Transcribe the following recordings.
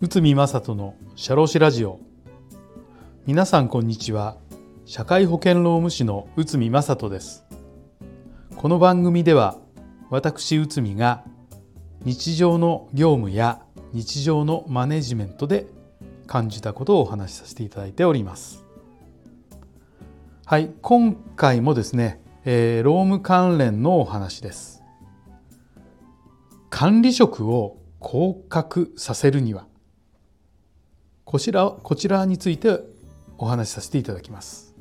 内海正人の社労士ラジオ。皆さんこんにちは。社会保険労務士の内海正人です。この番組では私内海が日常の業務や日常のマネジメントで感じたことをお話しさせていただいております。はい今回もですね、えー、労務関連のお話です。管理職を降格させるにはこちらこちらについてお話しさせていただきます。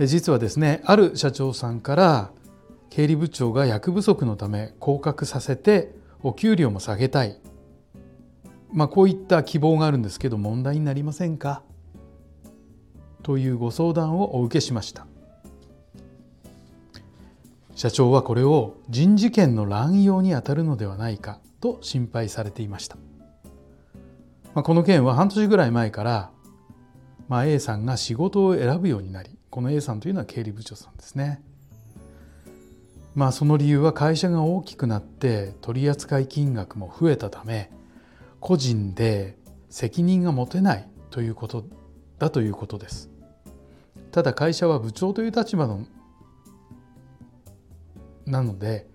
実はですねある社長さんから経理部長が役不足のため降格させてお給料も下げたい。まあこういった希望があるんですけど問題になりませんか？というご相談をお受けしました。社長はこれを人事権の乱用にあたるのではないかと心配されていましたまあ、この件は半年ぐらい前から、まあ、A さんが仕事を選ぶようになりこの A さんというのは経理部長さんですね。まあその理由は会社が大きくなって取扱金額も増えたため個人で責任が持てないということだということです。ただ会社は部長という立場のなので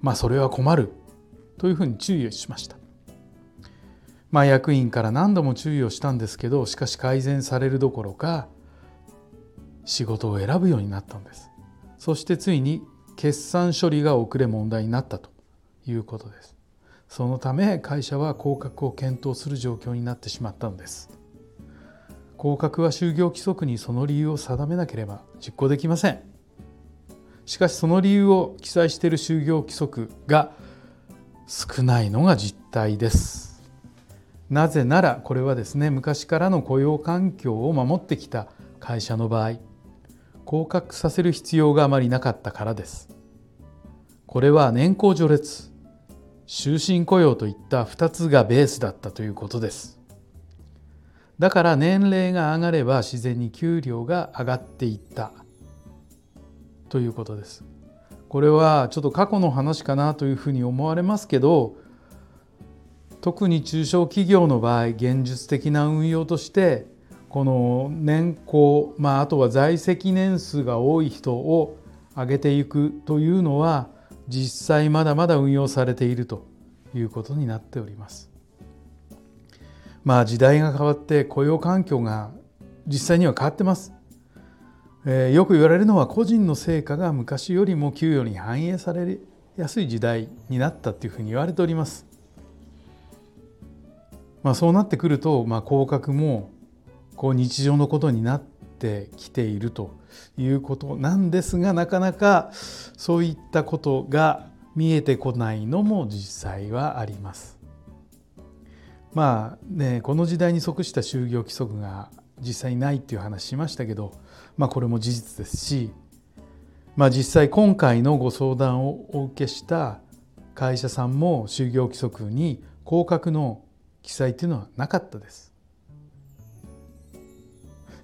まあそれは困るというふうに注意をしました。まあ、役員から何度も注意をしたんですけどしかし改善されるどころか仕事を選ぶようになったんです。そしてついに決算処理が遅れ問題になったということです。そのため会社は降格を検討する状況になってしまったのです。降格は就業規則にその理由を定めなければ実行できません。しかしその理由を記載している就業規則が少ないのが実態です。なぜならこれはですね昔からの雇用環境を守ってきた会社の場合降格させる必要があまりなかったからです。これは年功序列終身雇用といった2つがベースだったということです。だから年齢が上がれば自然に給料が上がっていった。ということですこれはちょっと過去の話かなというふうに思われますけど特に中小企業の場合現実的な運用としてこの年功、まあ、あとは在籍年数が多い人を上げていくというのは実際まだまだ運用されているということになっております。まあ時代が変わって雇用環境が実際には変わってます。えー、よく言われるのは個人の成果が昔よりも給与に反映されやすい時代になったというふうに言われております。まあ、そうなってくると、まあ、降格もこう日常のことになってきているということなんですがなかなかそういったことが見えてこないのも実際はあります。まあねこの時代に即した就業規則が実際ないっていう話しましたけど、まあ、これも事実ですし、まあ、実際今回のご相談をお受けした会社さんも就業規則に降格の記載というのはなかったです。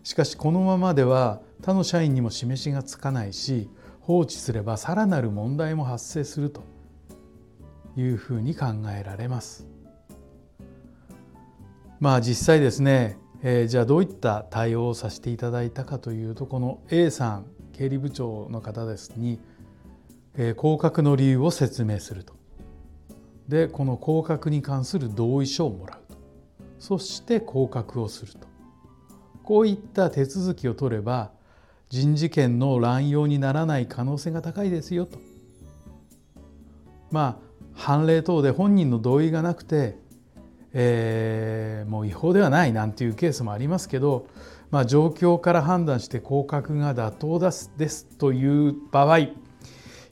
しかしこのままでは他の社員にも示しがつかないし放置すればさらなる問題も発生するというふうに考えられます。まあ実際ですね、えー、じゃあどういった対応をさせていただいたかというとこの A さん経理部長の方ですに、えー、降格の理由を説明すると。でこの降格に関する同意書をもらうと。そして降格をすると。こういった手続きを取れば人事権の乱用にならない可能性が高いですよと。まあ判例等で本人の同意がなくて、えー、もう違法ではないなんていうケースもありますけど、まあ、状況から判断して降格が妥当ですですという場合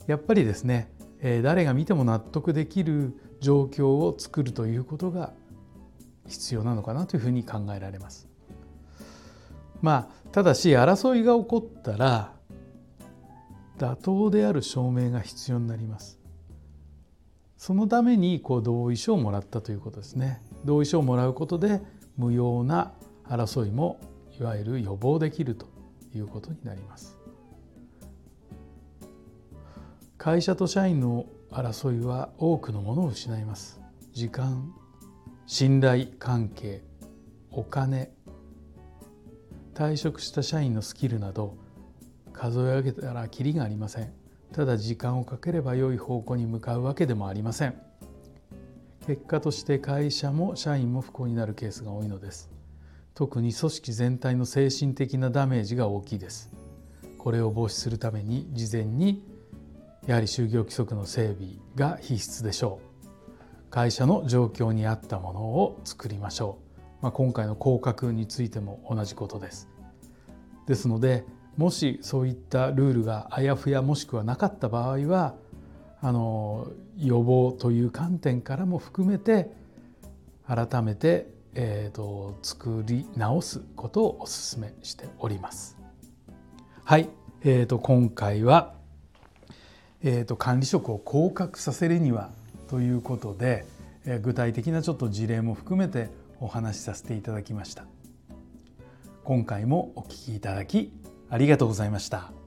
やっぱりですねえ誰が見ても納得できる状況を作るということが必要なのかなというふうに考えられます。まあただし争いが起こったら妥当である証明が必要になります。そのためにこう同意書をもらったということですね。同意書をもらうことで無用な争いもいわゆる予防できるということになります。会社と社員の争いは多くのものを失います時間信頼関係お金退職した社員のスキルなど数え上げたらきりがありませんただ時間をかければ良い方向に向かうわけでもありません。結果として会社も社員も不幸になるケースが多いのです。特に組織全体の精神的なダメージが大きいです。これを防止するために事前にやはり就業規則の整備が必須でしょう。会社の状況に合ったものを作りましょう、まあ、今回の降格についても同じことです。ですのでもしそういったルールがあやふやもしくはなかった場合はあの予防という観点からも含めて改めて、えーと、作り直すことをお勧めしております。はい、えーと、今回は、えーと、管理職を降格させるにはということで、えー、具体的なちょっと事例も含めてお話しさせていただきました。今回もお聞きいただきありがとうございました。